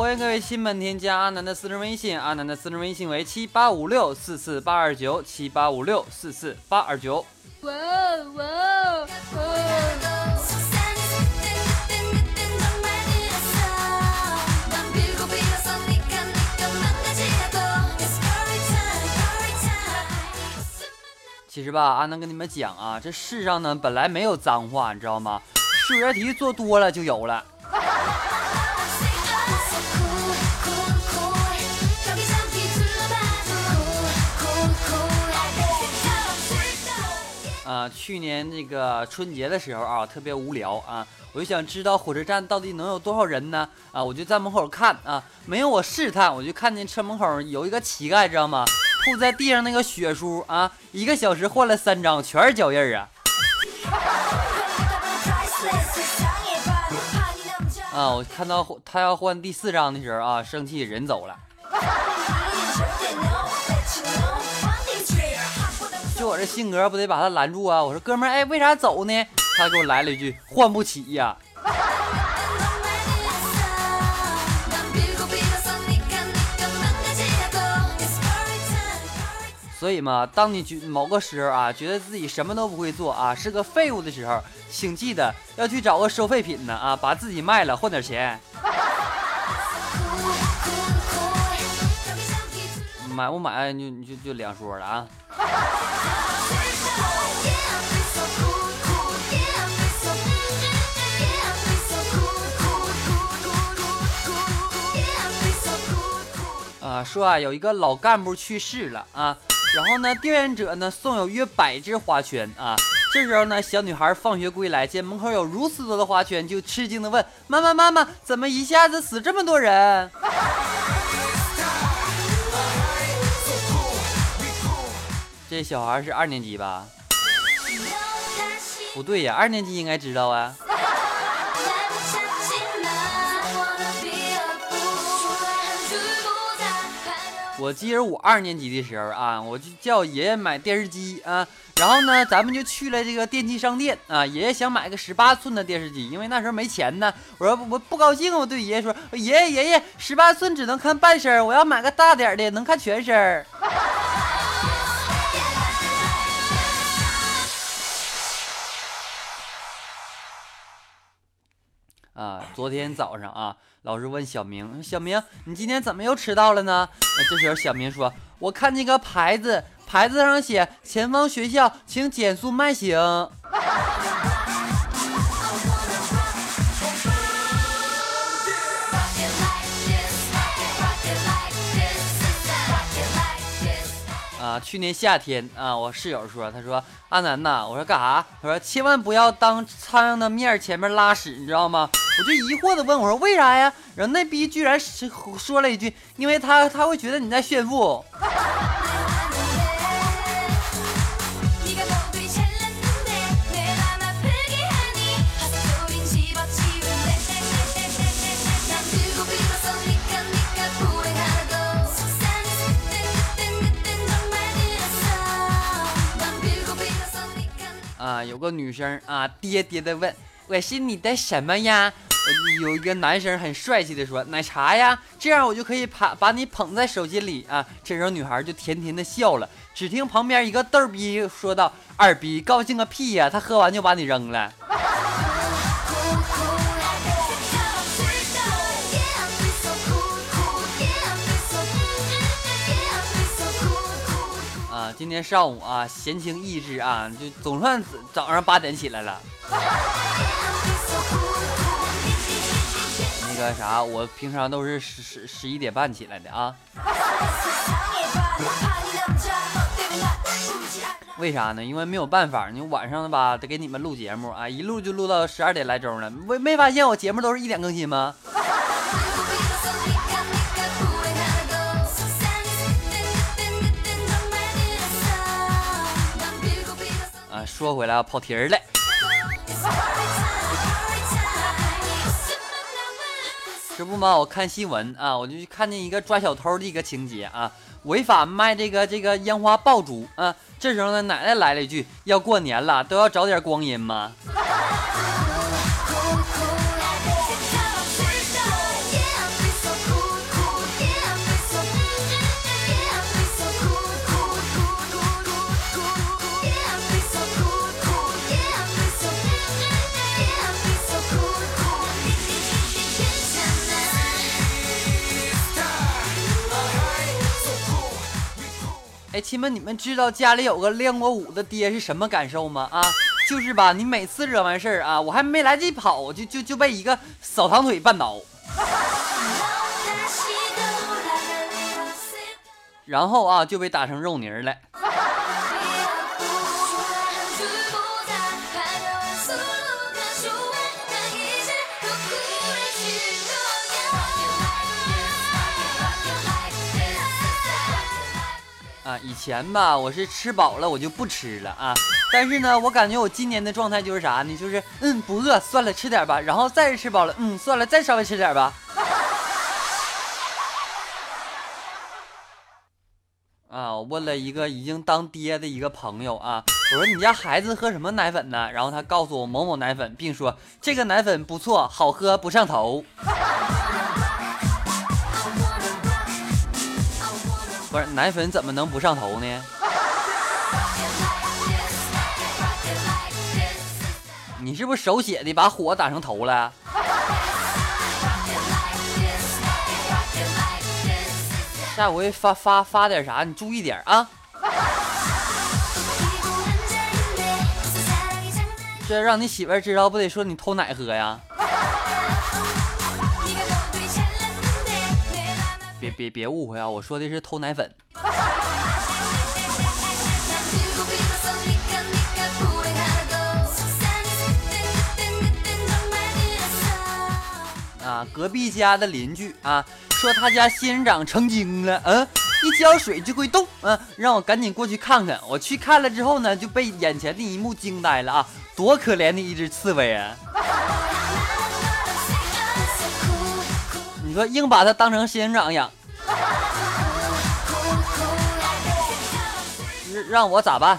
欢迎各位新粉添加阿南的私人微信阿南的私人微信为七八五六四四八二九七八五六四四八二九。whoa 其实吧阿南跟你们讲啊这世上呢本来没有脏话你知道吗？数学题做多了就有了。啊，去年那个春节的时候啊，特别无聊啊，我就想知道火车站到底能有多少人呢？啊，我就在门口看啊，没有我试探，我就看见车门口有一个乞丐，知道吗？吐在地上那个血书啊，一个小时换了三张，全是脚印儿啊。啊，我看到他要换第四张的时候啊，生气人走了。就我这性格，不得把他拦住啊！我说哥们儿，哎，为啥走呢？他给我来了一句换不起呀。所以嘛，当你觉某个时候啊，觉得自己什么都不会做啊，是个废物的时候，请记得要去找个收废品的啊，把自己卖了换点钱。买不买你就你就就两说了啊。啊说啊有一个老干部去世了啊然后呢调研者呢送有约百只花圈啊这时候呢小女孩放学归来见门口有如此多的花圈就吃惊的问妈妈妈妈怎么一下子死这么多人？这小孩是二年级吧？不对呀二年级应该知道啊。我记得我二年级的时候啊我就叫爷爷买电视机啊然后呢咱们就去了这个电器商店啊爷爷想买个十八寸的电视机因为那时候没钱呢。我说我不高兴我对爷爷说爷爷爷爷十八寸只能看半身我要买个大点的能看全身啊，昨天早上啊，老师问小明，小明，你今天怎么又迟到了呢？那这时候小明说，我看见个牌子，牌子上写前方学校，请减速慢行。啊，去年夏天啊，我室友说，他说阿南呐，我说干啥？他说千万不要当苍蝇的面前面拉屎，你知道吗？我就疑惑的问我说为啥呀？然后那逼居然是说了一句因为他他会觉得你在炫富。啊有个女生啊爹爹的问我是你的什么呀？有一个男生很帅气的说奶茶呀这样我就可以把把你捧在手心里啊。这时候女孩就甜甜的笑了只听旁边一个逗逼说道二逼高兴个屁呀他喝完就把你扔了。啊今天上午啊闲情逸致啊就总算早上八点起来了。个啥？我平常都是十十十一点半起来的啊。为啥呢？因为没有办法，你晚上吧得给你们录节目啊，一录就录到十二点来钟了。没没发现我节目都是一点更新吗？啊，说回来啊，跑题儿了。这不嘛，我看新闻啊，我就看见一个抓小偷的一个情节啊，违法卖这个这个烟花爆竹啊。这时候呢，奶奶来了一句：“要过年了，都要找点光阴嘛。”哎，亲们，你们知道家里有个练过武的爹是什么感受吗？啊，就是吧，你每次惹完事儿啊，我还没来得及跑，就就就被一个扫堂腿绊倒，然后啊就被打成肉泥了。以前吧，我是吃饱了我就不吃了啊，但是呢，我感觉我今年的状态就是啥呢？就是嗯，不饿，算了，吃点吧，然后再吃饱了，嗯，算了，再稍微吃点吧。啊，我问了一个已经当爹的一个朋友啊，我说你家孩子喝什么奶粉呢？然后他告诉我某某奶粉，并说这个奶粉不错，好喝，不上头。不是奶粉怎么能不上头呢？你是不是手写的把火打成头了？下回发发发点啥，你注意点啊！这让你媳妇儿知道，不得说你偷奶喝呀？别别别误会啊！我说的是偷奶粉。啊，隔壁家的邻居啊，说他家仙人掌成精了，嗯，一浇水就会动，嗯，让我赶紧过去看看。我去看了之后呢，就被眼前的一幕惊呆了啊！多可怜的一只刺猬啊！你说硬把它当成仙人掌养，让我咋办？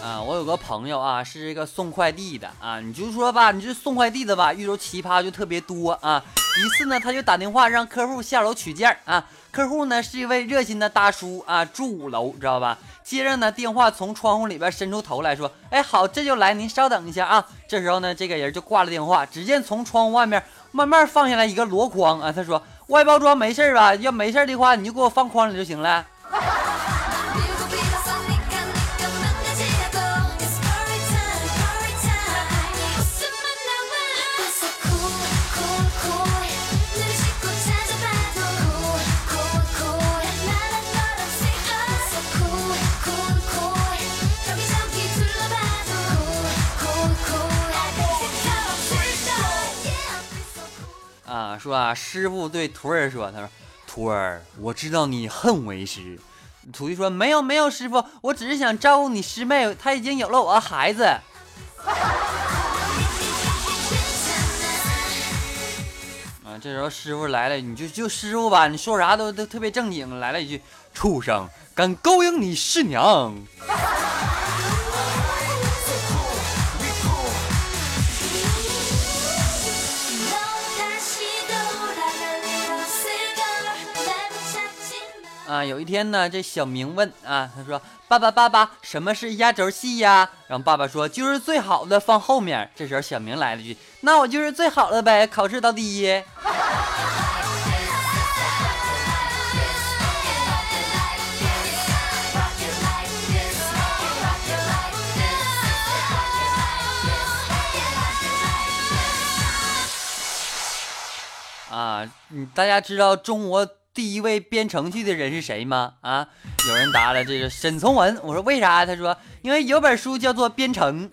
啊，我有个朋友啊，是这个送快递的啊，你就说吧，你这送快递的吧，遇着奇葩就特别多啊。一次呢，他就打电话让客户下楼取件啊，客户呢是一位热心的大叔啊，住五楼，知道吧？接着呢，电话从窗户里边伸出头来说：“哎，好，这就来，您稍等一下啊。”这时候呢，这个人就挂了电话。只见从窗户外面慢慢放下来一个箩筐啊，他说：“外包装没事吧？要没事的话，你就给我放筐里就行了。”说啊，师傅对徒儿说：“他说，徒儿，我知道你恨为师。”徒弟说：“没有，没有，师傅，我只是想照顾你师妹，她已经有了我的孩子。”啊，这时候师傅来了，你就就师傅吧，你说啥都都特别正经，来了一句：“畜生，敢勾引你师娘！”啊，有一天呢，这小明问啊，他说：“爸爸，爸爸，什么是压轴戏呀？”然后爸爸说：“就是最好的放后面。”这时候小明来了句：“那我就是最好的呗，考试到第一。”啊，嗯，大家知道中国第一位编程序的人是谁吗？啊，有人答了，这是沈从文。我说为啥？他说因为有本书叫做《编程》。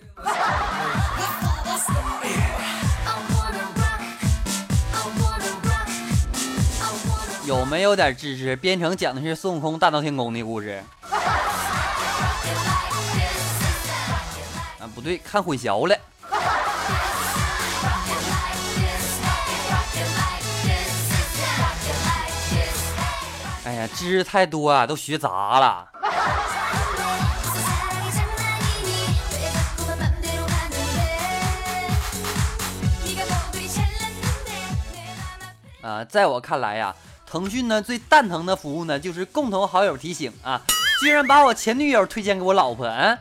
有没有点知识？编程讲的是孙悟空大闹天宫的故事。啊，不对，看混淆了。知识太多啊都学杂了。啊在我看来呀腾讯呢最蛋疼的服务呢就是共同好友提醒啊居然把我前女友推荐给我老婆嗯。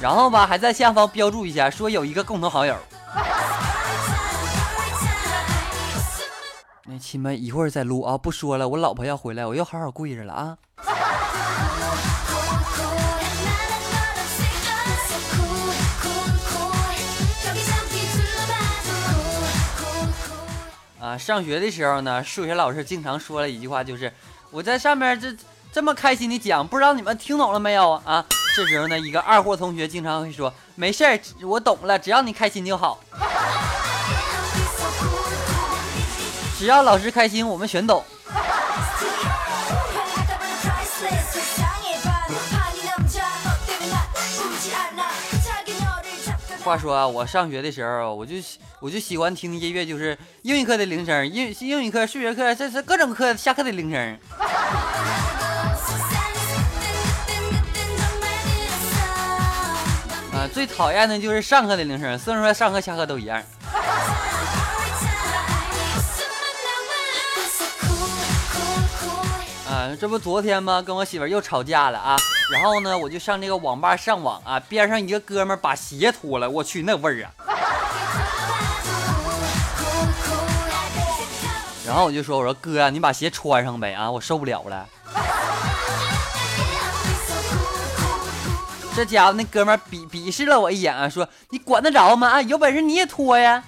然后吧还在下方标注一下说有一个共同好友。那亲们一会儿再录啊，不说了，我老婆要回来，我要好好跪着了啊。啊，上学的时候呢，数学老师经常说了一句话，就是我在上面这这么开心的讲，不知道你们听懂了没有啊？这时候呢，一个二货同学经常会说，没事儿，我懂了，只要你开心就好，只要老师开心，我们全懂。话说啊，我上学的时候，我就喜我就喜欢听音乐，就是英语课的铃声，英英语课、数学课，这是各种课下课的铃声。啊，最讨厌的就是上课的铃声，虽然说上课下课都一样。这不昨天吗？跟我媳妇又吵架了啊。然后呢，我就上这个网吧上网啊，边上一个哥们把鞋脱了，我去那味儿啊。然后我就说，我说哥，你把鞋穿上呗啊，我受不了了。这家伙那哥们鄙鄙视了我一眼啊，说你管得着吗？啊，有本事你也脱呀。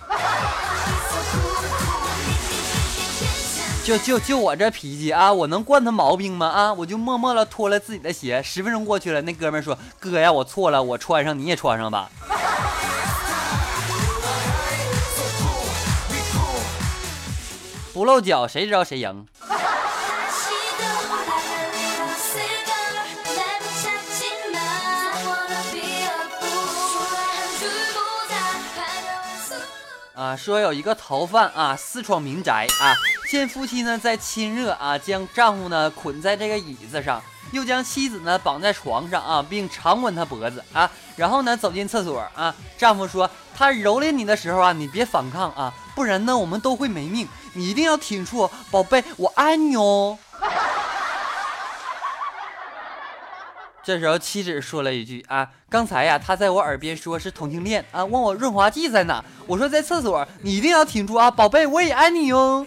就就就我这脾气啊，我能惯他毛病吗？啊，我就默默的脱了自己的鞋。十分钟过去了，那哥们说：“哥呀，我错了，我穿上，你也穿上吧。”不露脚，谁知道谁赢？啊，说有一个逃犯啊，私闯民宅啊，见夫妻呢在亲热啊，将丈夫呢捆在这个椅子上，又将妻子呢绑在床上啊，并长吻她脖子啊，然后呢走进厕所啊，丈夫说他蹂躏你的时候啊，你别反抗啊，不然呢我们都会没命，你一定要挺住，宝贝，我爱你哦。这时候妻子说了一句啊，刚才呀他在我耳边说是同性恋啊，问我润滑剂在哪，我说在厕所，你一定要挺住啊，宝贝，我也爱你哟。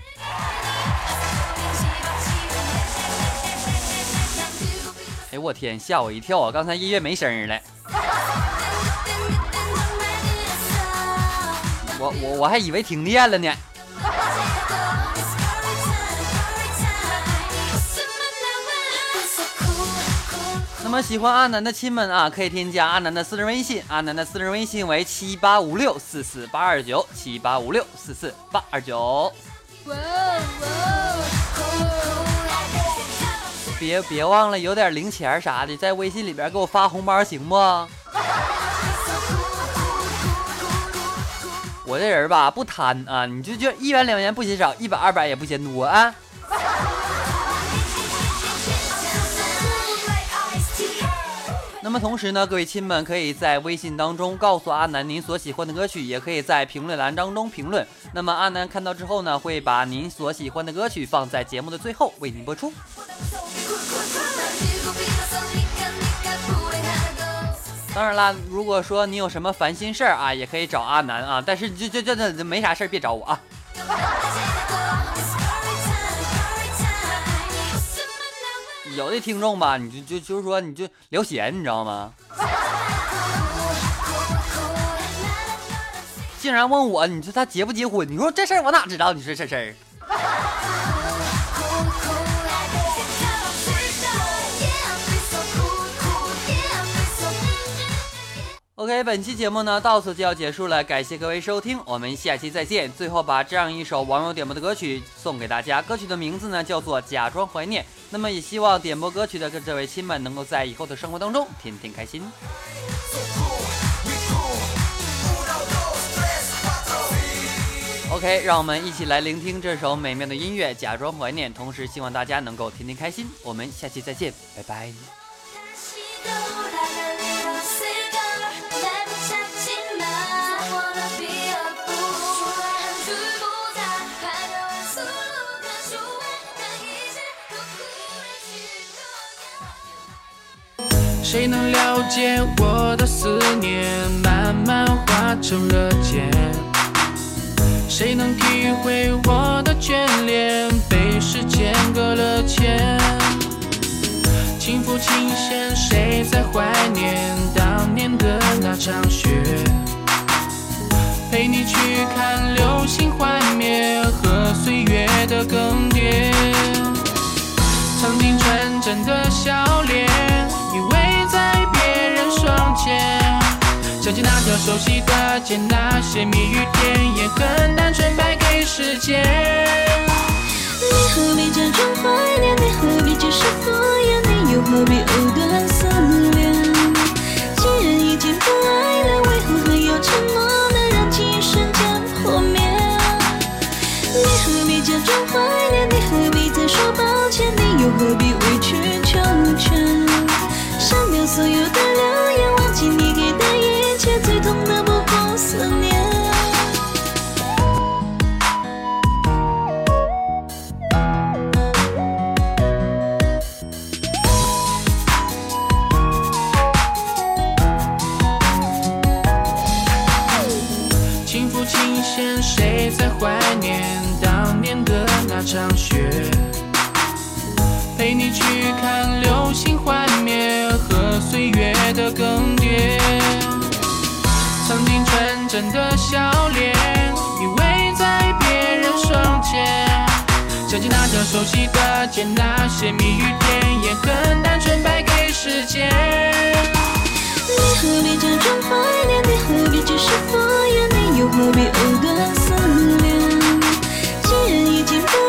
哎，我天，吓我一跳啊！刚才音乐没声了，我我我还以为停电了呢。那么喜欢阿南的亲们啊，可以添加阿南的私人微信，阿南的私人微信为七八五六四四八二九，七八五六四四八二九。别别忘了有点零钱啥的，在微信里边给我发红包行不？我这人吧不贪啊，你就就一元两元不嫌少，一百二百也不嫌多啊。那么同时呢，各位亲们可以在微信当中告诉阿南您所喜欢的歌曲，也可以在评论栏当中评论。那么阿南看到之后呢，会把您所喜欢的歌曲放在节目的最后为您播出。当然啦，如果说你有什么烦心事儿啊，也可以找阿南啊。但是就就就那没啥事儿别找我啊。有的听众吧，你就就就是说你就聊闲，你知道吗？竟然问我，你说他结不结婚？你说这事儿我哪知道？你说这事儿。OK，本期节目呢到此就要结束了，感谢各位收听，我们下期再见。最后把这样一首网友点播的歌曲送给大家，歌曲的名字呢叫做《假装怀念》。那么也希望点播歌曲的这位亲们能够在以后的生活当中天天开心。OK，让我们一起来聆听这首美妙的音乐，假装怀念，同时希望大家能够天天开心。我们下期再见，拜拜。谁能了解我的思念，慢慢化成了茧？谁能体会我的眷恋，被时间搁了浅？轻抚琴弦，谁在怀念当年的那场雪？陪你去看流星幻灭和岁月的更迭。曾经纯真的笑脸，窗前。想起那条熟悉的街，那些蜜语甜言，很单纯败给时间。你何必假装怀念？你何必只是敷衍？你又何必藕断丝？场雪？陪你去看流星幻灭和岁月的更迭。曾经纯真的笑脸，依偎在别人双肩。想起那条熟悉的街，那些蜜语甜言，很单纯败给时间。你何必假装怀念？你何必只是敷衍？你又何必藕断丝连？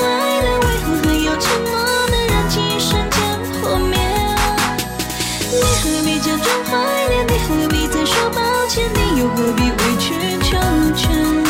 爱了，为何还要沉默能让记忆瞬间破灭？你何必假装怀念？你何必再说抱歉？你又何必委曲求全？